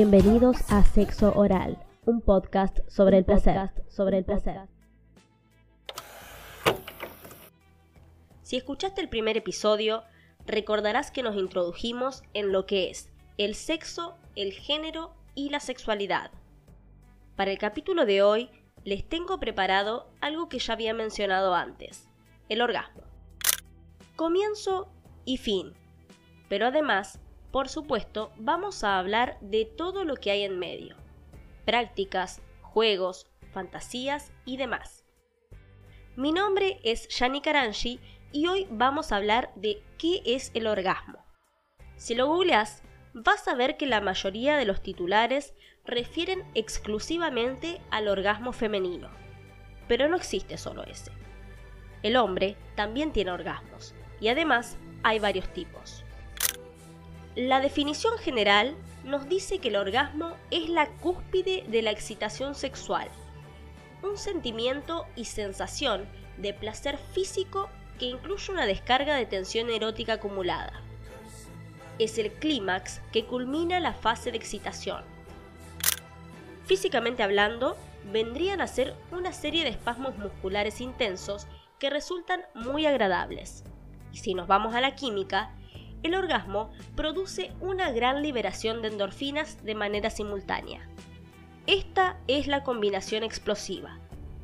Bienvenidos a Sexo Oral, un podcast sobre el placer, sobre el placer. Si escuchaste el primer episodio, recordarás que nos introdujimos en lo que es el sexo, el género y la sexualidad. Para el capítulo de hoy les tengo preparado algo que ya había mencionado antes, el orgasmo. Comienzo y fin. Pero además, por supuesto, vamos a hablar de todo lo que hay en medio. Prácticas, juegos, fantasías y demás. Mi nombre es Yani Karanji y hoy vamos a hablar de qué es el orgasmo. Si lo googleas, vas a ver que la mayoría de los titulares refieren exclusivamente al orgasmo femenino. Pero no existe solo ese. El hombre también tiene orgasmos y además hay varios tipos. La definición general nos dice que el orgasmo es la cúspide de la excitación sexual, un sentimiento y sensación de placer físico que incluye una descarga de tensión erótica acumulada. Es el clímax que culmina la fase de excitación. Físicamente hablando, vendrían a ser una serie de espasmos musculares intensos que resultan muy agradables. Y si nos vamos a la química, el orgasmo produce una gran liberación de endorfinas de manera simultánea. Esta es la combinación explosiva,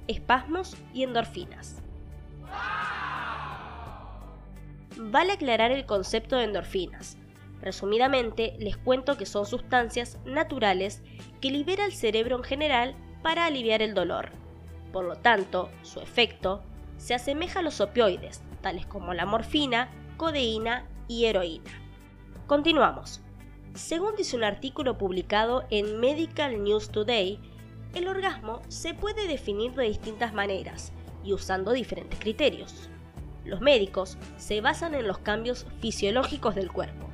espasmos y endorfinas. Vale aclarar el concepto de endorfinas. Resumidamente, les cuento que son sustancias naturales que libera el cerebro en general para aliviar el dolor. Por lo tanto, su efecto se asemeja a los opioides, tales como la morfina, codeína heroína. Continuamos. Según dice un artículo publicado en Medical News Today, el orgasmo se puede definir de distintas maneras y usando diferentes criterios. Los médicos se basan en los cambios fisiológicos del cuerpo,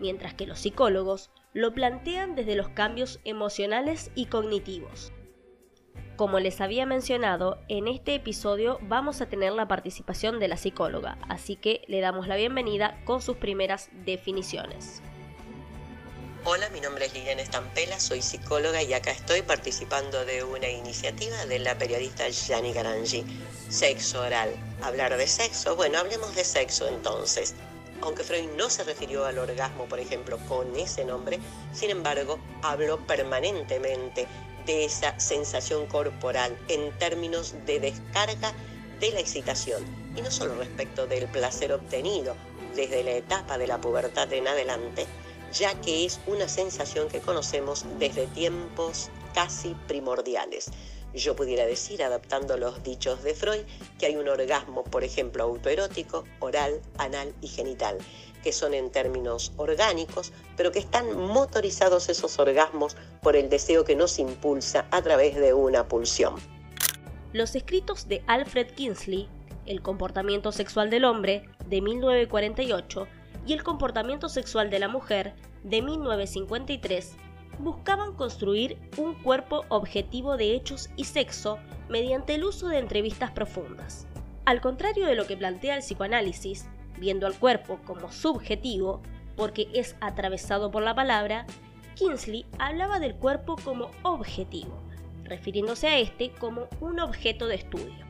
mientras que los psicólogos lo plantean desde los cambios emocionales y cognitivos. Como les había mencionado, en este episodio vamos a tener la participación de la psicóloga, así que le damos la bienvenida con sus primeras definiciones. Hola, mi nombre es Liliana Estampela, soy psicóloga y acá estoy participando de una iniciativa de la periodista Yani Garangi. Sexo oral. Hablar de sexo. Bueno, hablemos de sexo entonces. Aunque Freud no se refirió al orgasmo, por ejemplo, con ese nombre, sin embargo, habló permanentemente de esa sensación corporal en términos de descarga de la excitación y no solo respecto del placer obtenido desde la etapa de la pubertad en adelante, ya que es una sensación que conocemos desde tiempos casi primordiales. Yo pudiera decir, adaptando los dichos de Freud, que hay un orgasmo, por ejemplo, autoerótico, oral, anal y genital, que son en términos orgánicos, pero que están motorizados esos orgasmos por el deseo que nos impulsa a través de una pulsión. Los escritos de Alfred Kinsley, El comportamiento sexual del hombre, de 1948, y El comportamiento sexual de la mujer, de 1953, buscaban construir un cuerpo objetivo de hechos y sexo mediante el uso de entrevistas profundas. Al contrario de lo que plantea el psicoanálisis, viendo al cuerpo como subjetivo, porque es atravesado por la palabra, Kinsley hablaba del cuerpo como objetivo, refiriéndose a este como un objeto de estudio.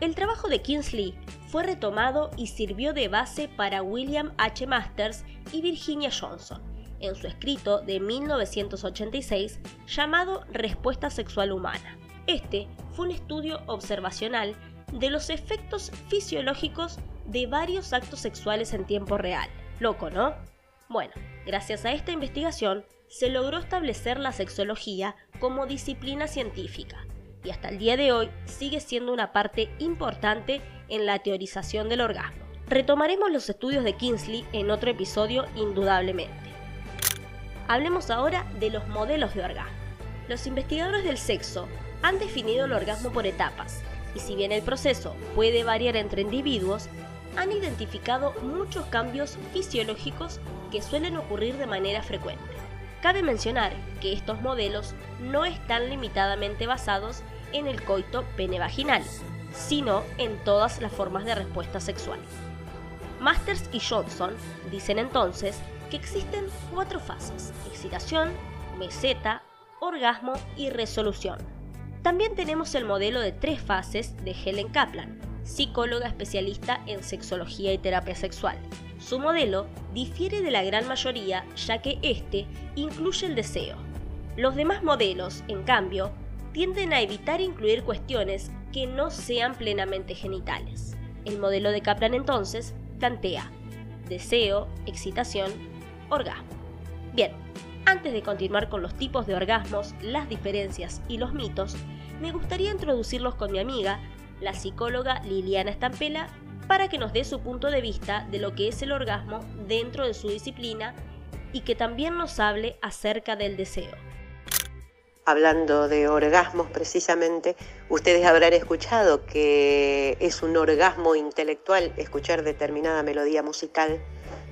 El trabajo de Kinsley fue retomado y sirvió de base para William H. Masters y Virginia Johnson, en su escrito de 1986 llamado Respuesta Sexual Humana. Este fue un estudio observacional de los efectos fisiológicos de varios actos sexuales en tiempo real. Loco, ¿no? Bueno, gracias a esta investigación se logró establecer la sexología como disciplina científica y hasta el día de hoy sigue siendo una parte importante en la teorización del orgasmo. Retomaremos los estudios de Kinsley en otro episodio indudablemente. Hablemos ahora de los modelos de orgasmo. Los investigadores del sexo han definido el orgasmo por etapas, y si bien el proceso puede variar entre individuos, han identificado muchos cambios fisiológicos que suelen ocurrir de manera frecuente. Cabe mencionar que estos modelos no están limitadamente basados en el coito penevaginal, sino en todas las formas de respuesta sexual. Masters y Johnson dicen entonces que existen cuatro fases, excitación, meseta, orgasmo y resolución. También tenemos el modelo de tres fases de Helen Kaplan, psicóloga especialista en sexología y terapia sexual. Su modelo difiere de la gran mayoría ya que este incluye el deseo. Los demás modelos, en cambio, tienden a evitar incluir cuestiones que no sean plenamente genitales. El modelo de Kaplan entonces plantea deseo, excitación, orgasmo. Bien, antes de continuar con los tipos de orgasmos, las diferencias y los mitos, me gustaría introducirlos con mi amiga, la psicóloga Liliana Estampela, para que nos dé su punto de vista de lo que es el orgasmo dentro de su disciplina y que también nos hable acerca del deseo. Hablando de orgasmos precisamente, ustedes habrán escuchado que es un orgasmo intelectual escuchar determinada melodía musical,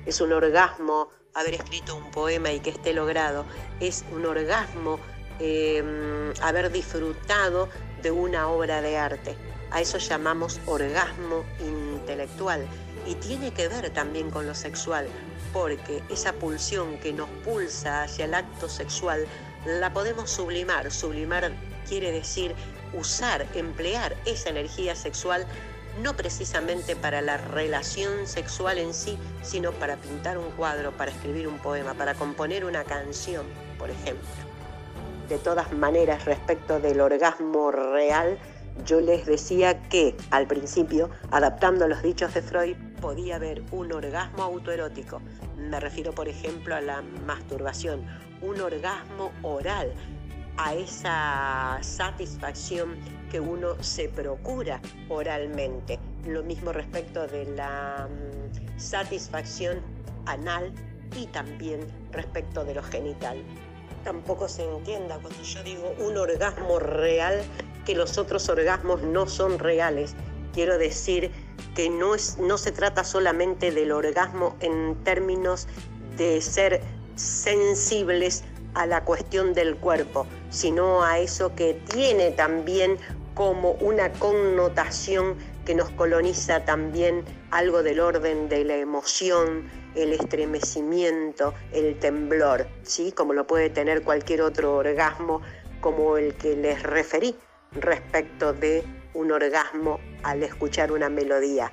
es un orgasmo haber escrito un poema y que esté logrado, es un orgasmo em, haber disfrutado de una obra de arte. A eso llamamos orgasmo intelectual. Y tiene que ver también con lo sexual, porque esa pulsión que nos pulsa hacia el acto sexual la podemos sublimar. Sublimar quiere decir usar, emplear esa energía sexual no precisamente para la relación sexual en sí, sino para pintar un cuadro, para escribir un poema, para componer una canción, por ejemplo. De todas maneras, respecto del orgasmo real, yo les decía que al principio, adaptando los dichos de Freud, podía haber un orgasmo autoerótico. Me refiero, por ejemplo, a la masturbación, un orgasmo oral, a esa satisfacción que uno se procura oralmente. Lo mismo respecto de la mm, satisfacción anal y también respecto de lo genital. Tampoco se entienda cuando yo digo un orgasmo real que los otros orgasmos no son reales. Quiero decir que no, es, no se trata solamente del orgasmo en términos de ser sensibles a la cuestión del cuerpo, sino a eso que tiene también como una connotación que nos coloniza también algo del orden de la emoción, el estremecimiento, el temblor, ¿sí? como lo puede tener cualquier otro orgasmo como el que les referí respecto de un orgasmo al escuchar una melodía.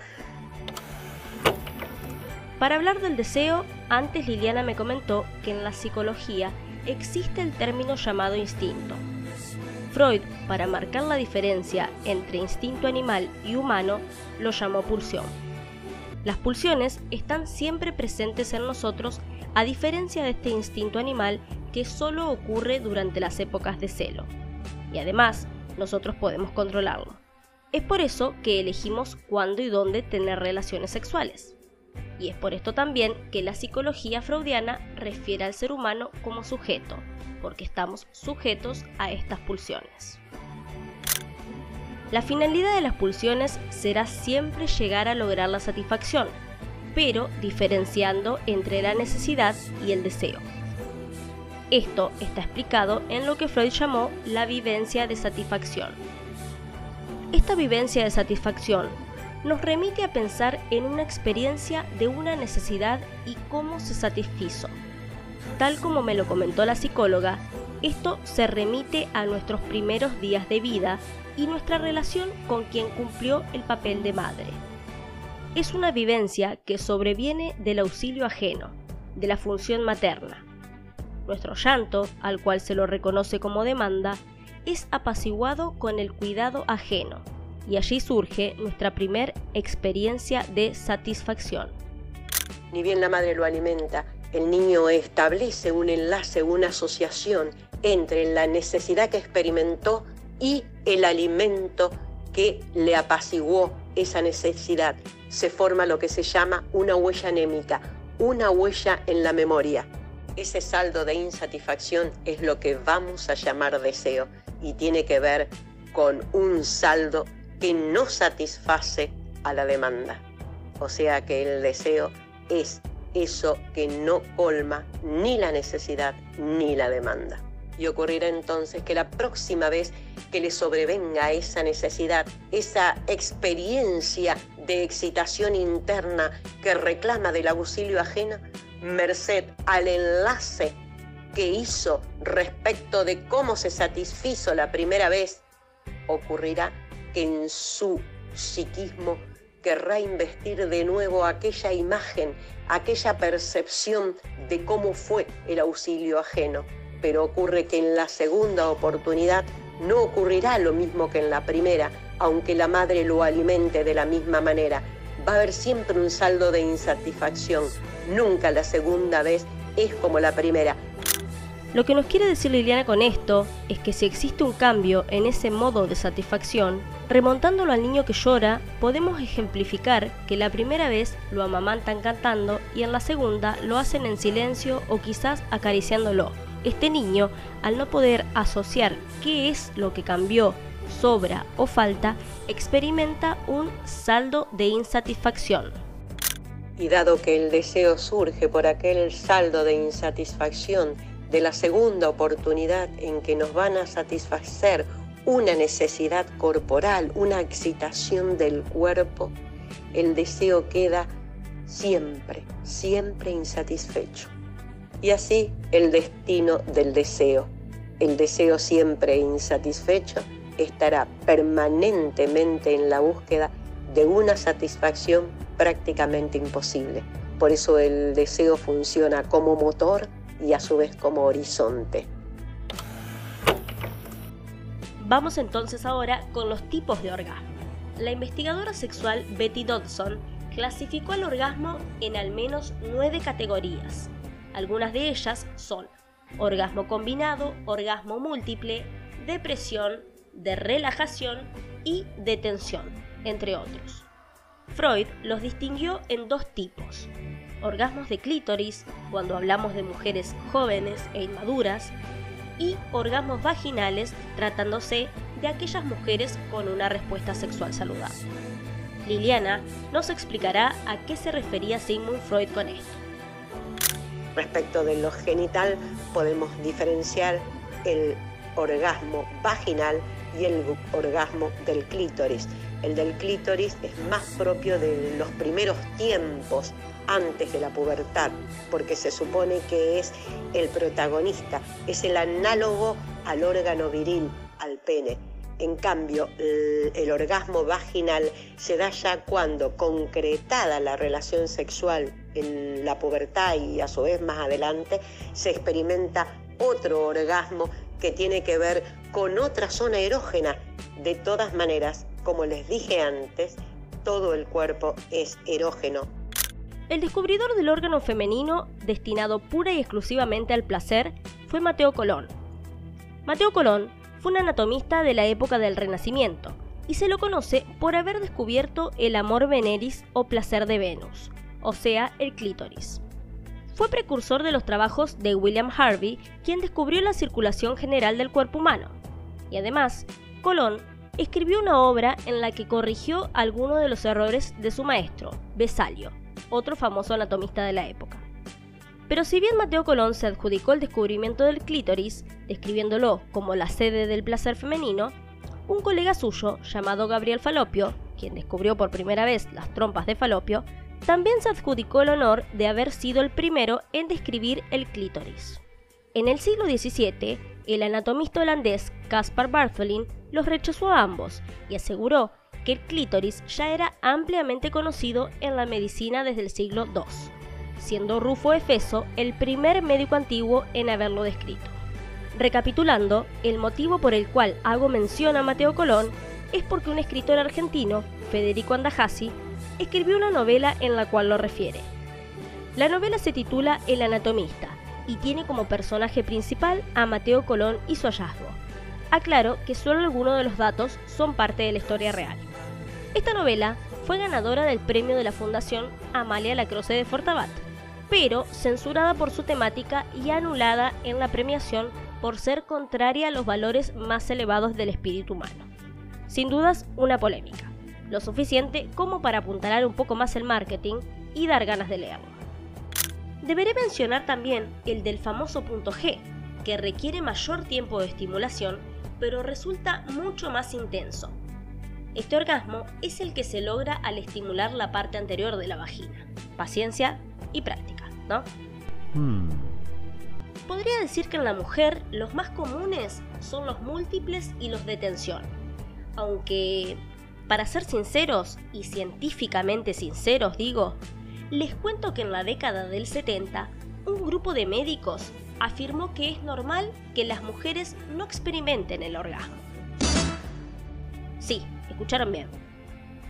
Para hablar del deseo, antes Liliana me comentó que en la psicología existe el término llamado instinto. Freud, para marcar la diferencia entre instinto animal y humano, lo llamó pulsión. Las pulsiones están siempre presentes en nosotros a diferencia de este instinto animal que solo ocurre durante las épocas de celo. Y además, nosotros podemos controlarlo. Es por eso que elegimos cuándo y dónde tener relaciones sexuales. Y es por esto también que la psicología freudiana refiere al ser humano como sujeto, porque estamos sujetos a estas pulsiones. La finalidad de las pulsiones será siempre llegar a lograr la satisfacción, pero diferenciando entre la necesidad y el deseo. Esto está explicado en lo que Freud llamó la vivencia de satisfacción. Esta vivencia de satisfacción nos remite a pensar en una experiencia de una necesidad y cómo se satisfizo. Tal como me lo comentó la psicóloga, esto se remite a nuestros primeros días de vida y nuestra relación con quien cumplió el papel de madre. Es una vivencia que sobreviene del auxilio ajeno, de la función materna. Nuestro llanto, al cual se lo reconoce como demanda, es apaciguado con el cuidado ajeno, y allí surge nuestra primer experiencia de satisfacción. Ni bien la madre lo alimenta, el niño establece un enlace, una asociación entre la necesidad que experimentó y el alimento que le apaciguó esa necesidad. Se forma lo que se llama una huella anémica, una huella en la memoria. Ese saldo de insatisfacción es lo que vamos a llamar deseo y tiene que ver con un saldo que no satisface a la demanda. O sea que el deseo es eso que no colma ni la necesidad ni la demanda. Y ocurrirá entonces que la próxima vez que le sobrevenga esa necesidad, esa experiencia de excitación interna que reclama del auxilio ajena, merced al enlace que hizo respecto de cómo se satisfizo la primera vez, ocurrirá que en su psiquismo querrá investir de nuevo aquella imagen, aquella percepción de cómo fue el auxilio ajeno. Pero ocurre que en la segunda oportunidad no ocurrirá lo mismo que en la primera, aunque la madre lo alimente de la misma manera. Va a haber siempre un saldo de insatisfacción. Nunca la segunda vez es como la primera. Lo que nos quiere decir Liliana con esto es que si existe un cambio en ese modo de satisfacción, remontándolo al niño que llora, podemos ejemplificar que la primera vez lo amamantan cantando y en la segunda lo hacen en silencio o quizás acariciándolo. Este niño, al no poder asociar qué es lo que cambió, sobra o falta, experimenta un saldo de insatisfacción. Y dado que el deseo surge por aquel saldo de insatisfacción de la segunda oportunidad en que nos van a satisfacer una necesidad corporal, una excitación del cuerpo, el deseo queda siempre, siempre insatisfecho. Y así el destino del deseo. El deseo siempre insatisfecho estará permanentemente en la búsqueda de una satisfacción prácticamente imposible. Por eso el deseo funciona como motor y a su vez como horizonte. Vamos entonces ahora con los tipos de orgasmo. La investigadora sexual Betty Dodson clasificó el orgasmo en al menos nueve categorías. Algunas de ellas son orgasmo combinado, orgasmo múltiple, depresión, de relajación y de tensión, entre otros. Freud los distinguió en dos tipos, orgasmos de clítoris, cuando hablamos de mujeres jóvenes e inmaduras, y orgasmos vaginales, tratándose de aquellas mujeres con una respuesta sexual saludable. Liliana nos explicará a qué se refería Sigmund Freud con esto. Respecto de lo genital, podemos diferenciar el orgasmo vaginal y el orgasmo del clítoris. El del clítoris es más propio de los primeros tiempos antes de la pubertad, porque se supone que es el protagonista, es el análogo al órgano viril, al pene. En cambio, el, orgasmo vaginal se da ya cuando, concretada la relación sexual en la pubertad y a su vez más adelante, se experimenta otro orgasmo que tiene que ver con otra zona erógena. De todas maneras, como les dije antes, todo el cuerpo es erógeno. El descubridor del órgano femenino destinado pura y exclusivamente al placer fue Mateo Colón. Mateo Colón fue un anatomista de la época del Renacimiento y se lo conoce por haber descubierto el amor veneris o placer de Venus, o sea, el clítoris. Fue precursor de los trabajos de William Harvey, quien descubrió la circulación general del cuerpo humano. Y además, Colón escribió una obra en la que corrigió algunos de los errores de su maestro, Besalio, otro famoso anatomista de la época. Pero si bien Mateo Colón se adjudicó el descubrimiento del clítoris, describiéndolo como la sede del placer femenino, un colega suyo, llamado Gabriel Falopio, quien descubrió por primera vez las trompas de Falopio, también se adjudicó el honor de haber sido el primero en describir el clítoris. En el siglo XVII, el anatomista holandés Caspar Bartholin los rechazó a ambos y aseguró que el clítoris ya era ampliamente conocido en la medicina desde el siglo II, siendo Rufo Efeso el primer médico antiguo en haberlo descrito. Recapitulando, el motivo por el cual hago mención a Mateo Colón es porque un escritor argentino, Federico Andajasi, escribió una novela en la cual lo refiere. La novela se titula El anatomista y tiene como personaje principal a Mateo Colón y su hallazgo. Aclaro que solo algunos de los datos son parte de la historia real. Esta novela fue ganadora del premio de la Fundación Amalia Lacroce de Fortabat, pero censurada por su temática y anulada en la premiación por ser contraria a los valores más elevados del espíritu humano. Sin dudas, una polémica lo suficiente como para apuntalar un poco más el marketing y dar ganas de leerlo. Deberé mencionar también el del famoso punto G, que requiere mayor tiempo de estimulación, pero resulta mucho más intenso. Este orgasmo es el que se logra al estimular la parte anterior de la vagina. Paciencia y práctica, ¿no? Hmm. podría decir que en la mujer los más comunes son los múltiples y los de tensión. Aunque, para ser sinceros y científicamente sinceros digo, les cuento que en la década del 70 un grupo de médicos afirmó que es normal que las mujeres no experimenten el orgasmo. Sí, escucharon bien.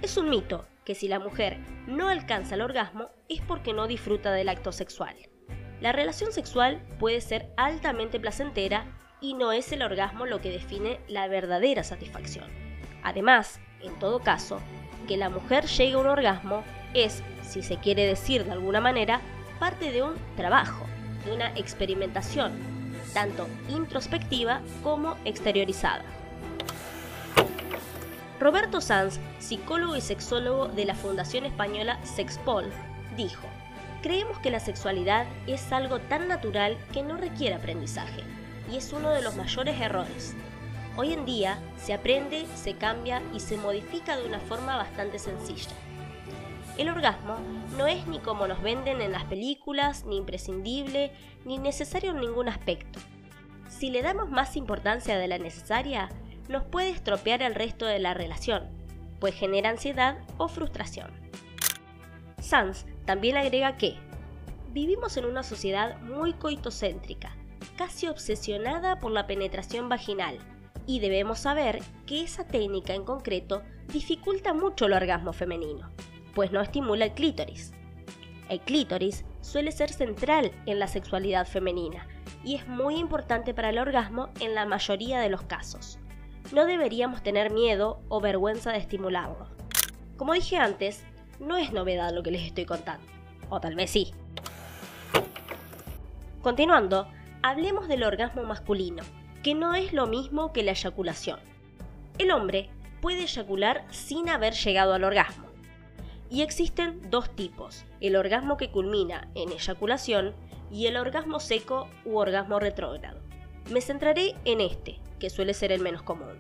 Es un mito que si la mujer no alcanza el orgasmo es porque no disfruta del acto sexual. La relación sexual puede ser altamente placentera y no es el orgasmo lo que define la verdadera satisfacción. Además, en todo caso, que la mujer llegue a un orgasmo es, si se quiere decir de alguna manera, parte de un trabajo, de una experimentación, tanto introspectiva como exteriorizada. Roberto Sanz, psicólogo y sexólogo de la Fundación Española Sexpol, dijo, Creemos que la sexualidad es algo tan natural que no requiere aprendizaje, y es uno de los mayores errores. Hoy en día se aprende, se cambia y se modifica de una forma bastante sencilla. El orgasmo no es ni como nos venden en las películas, ni imprescindible, ni necesario en ningún aspecto. Si le damos más importancia de la necesaria, nos puede estropear el resto de la relación, pues genera ansiedad o frustración. Sanz también agrega que vivimos en una sociedad muy coitocéntrica, casi obsesionada por la penetración vaginal, y debemos saber que esa técnica en concreto dificulta mucho el orgasmo femenino, pues no estimula el clítoris. El clítoris suele ser central en la sexualidad femenina y es muy importante para el orgasmo en la mayoría de los casos. No deberíamos tener miedo o vergüenza de estimularlo. Como dije antes, no es novedad lo que les estoy contando. O tal vez sí. Continuando, hablemos del orgasmo masculino, que no es lo mismo que la eyaculación. El hombre puede eyacular sin haber llegado al orgasmo. Y existen dos tipos, el orgasmo que culmina en eyaculación y el orgasmo seco u orgasmo retrógrado. Me centraré en este, que suele ser el menos común.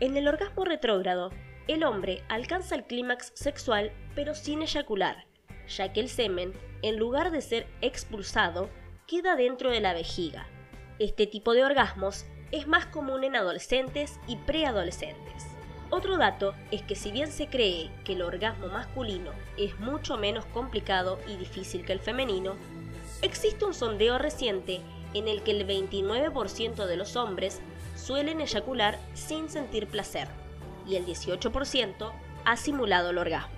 En el orgasmo retrógrado, el hombre alcanza el clímax sexual pero sin eyacular, ya que el semen, en lugar de ser expulsado, queda dentro de la vejiga. Este tipo de orgasmos es más común en adolescentes y preadolescentes. Otro dato es que si bien se cree que el orgasmo masculino es mucho menos complicado y difícil que el femenino, existe un sondeo reciente en el que el 29% de los hombres suelen eyacular sin sentir placer y el 18% ha simulado el orgasmo.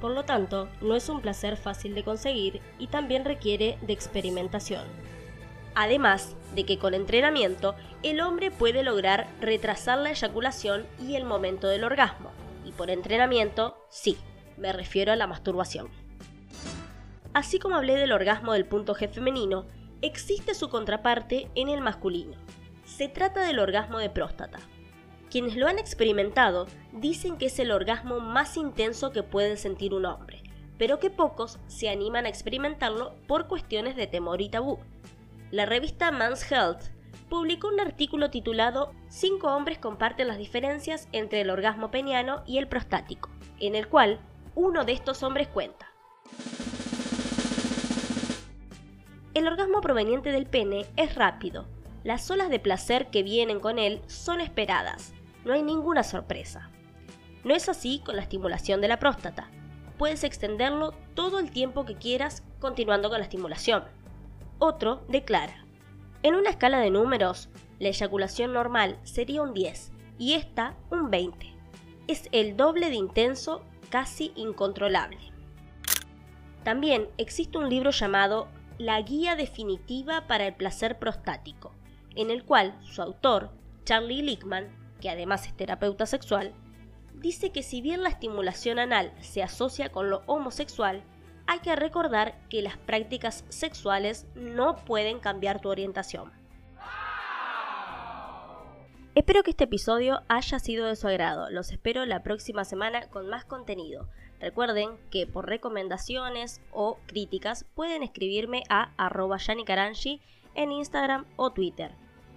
Por lo tanto, no es un placer fácil de conseguir y también requiere de experimentación. Además de que con entrenamiento el hombre puede lograr retrasar la eyaculación y el momento del orgasmo. Y por entrenamiento, sí, me refiero a la masturbación. Así como hablé del orgasmo del punto G femenino, existe su contraparte en el masculino. Se trata del orgasmo de próstata, quienes lo han experimentado dicen que es el orgasmo más intenso que puede sentir un hombre, pero que pocos se animan a experimentarlo por cuestiones de temor y tabú. La revista Man's Health publicó un artículo titulado Cinco hombres comparten las diferencias entre el orgasmo peniano y el prostático, en el cual uno de estos hombres cuenta. El orgasmo proveniente del pene es rápido. Las olas de placer que vienen con él son esperadas, no hay ninguna sorpresa. No es así con la estimulación de la próstata. Puedes extenderlo todo el tiempo que quieras continuando con la estimulación. Otro declara, en una escala de números, la eyaculación normal sería un 10 y esta un 20. Es el doble de intenso, casi incontrolable. También existe un libro llamado La Guía Definitiva para el Placer Prostático, en el cual su autor, Charlie Lickman, que además es terapeuta sexual, dice que si bien la estimulación anal se asocia con lo homosexual, hay que recordar que las prácticas sexuales no pueden cambiar tu orientación. Espero que este episodio haya sido de su agrado. Los espero la próxima semana con más contenido. Recuerden que por recomendaciones o críticas pueden escribirme a arroba en Instagram o Twitter.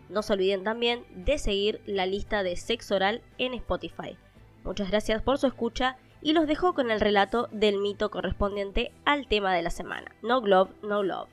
No se olviden también de seguir la lista de sexo oral en Spotify. Muchas gracias por su escucha y los dejo con el relato del mito correspondiente al tema de la semana. No Glove, No Love.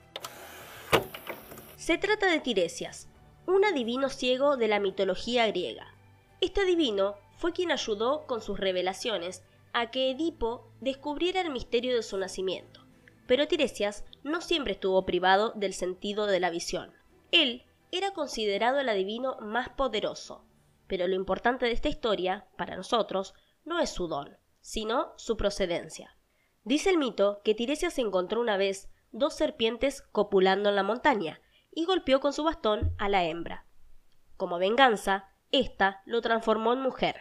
Se trata de Tiresias, un adivino ciego de la mitología griega. Este adivino fue quien ayudó con sus revelaciones a que Edipo descubriera el misterio de su nacimiento. Pero Tiresias no siempre estuvo privado del sentido de la visión. Él era considerado el adivino más poderoso, pero lo importante de esta historia, para nosotros, no es su don, sino su procedencia. Dice el mito que Tiresias encontró una vez dos serpientes copulando en la montaña y golpeó con su bastón a la hembra. Como venganza, ésta lo transformó en mujer.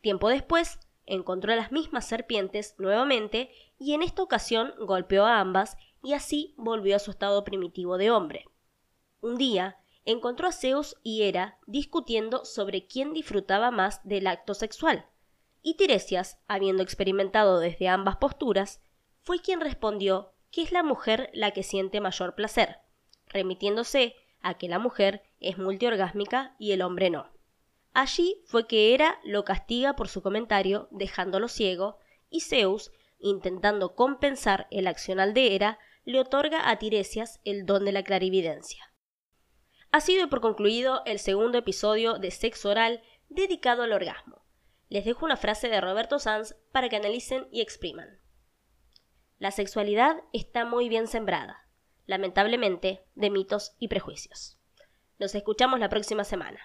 Tiempo después, encontró a las mismas serpientes nuevamente y en esta ocasión golpeó a ambas y así volvió a su estado primitivo de hombre. Un día, encontró a Zeus y Hera discutiendo sobre quién disfrutaba más del acto sexual, y Tiresias, habiendo experimentado desde ambas posturas, fue quien respondió que es la mujer la que siente mayor placer, remitiéndose a que la mujer es multiorgásmica y el hombre no. Allí fue que Hera lo castiga por su comentario, dejándolo ciego, y Zeus, intentando compensar el accional de Hera, le otorga a Tiresias el don de la clarividencia. Ha sido por concluido el segundo episodio de Sexo Oral dedicado al orgasmo. Les dejo una frase de Roberto Sanz para que analicen y expriman. La sexualidad está muy bien sembrada, lamentablemente, de mitos y prejuicios. Nos escuchamos la próxima semana.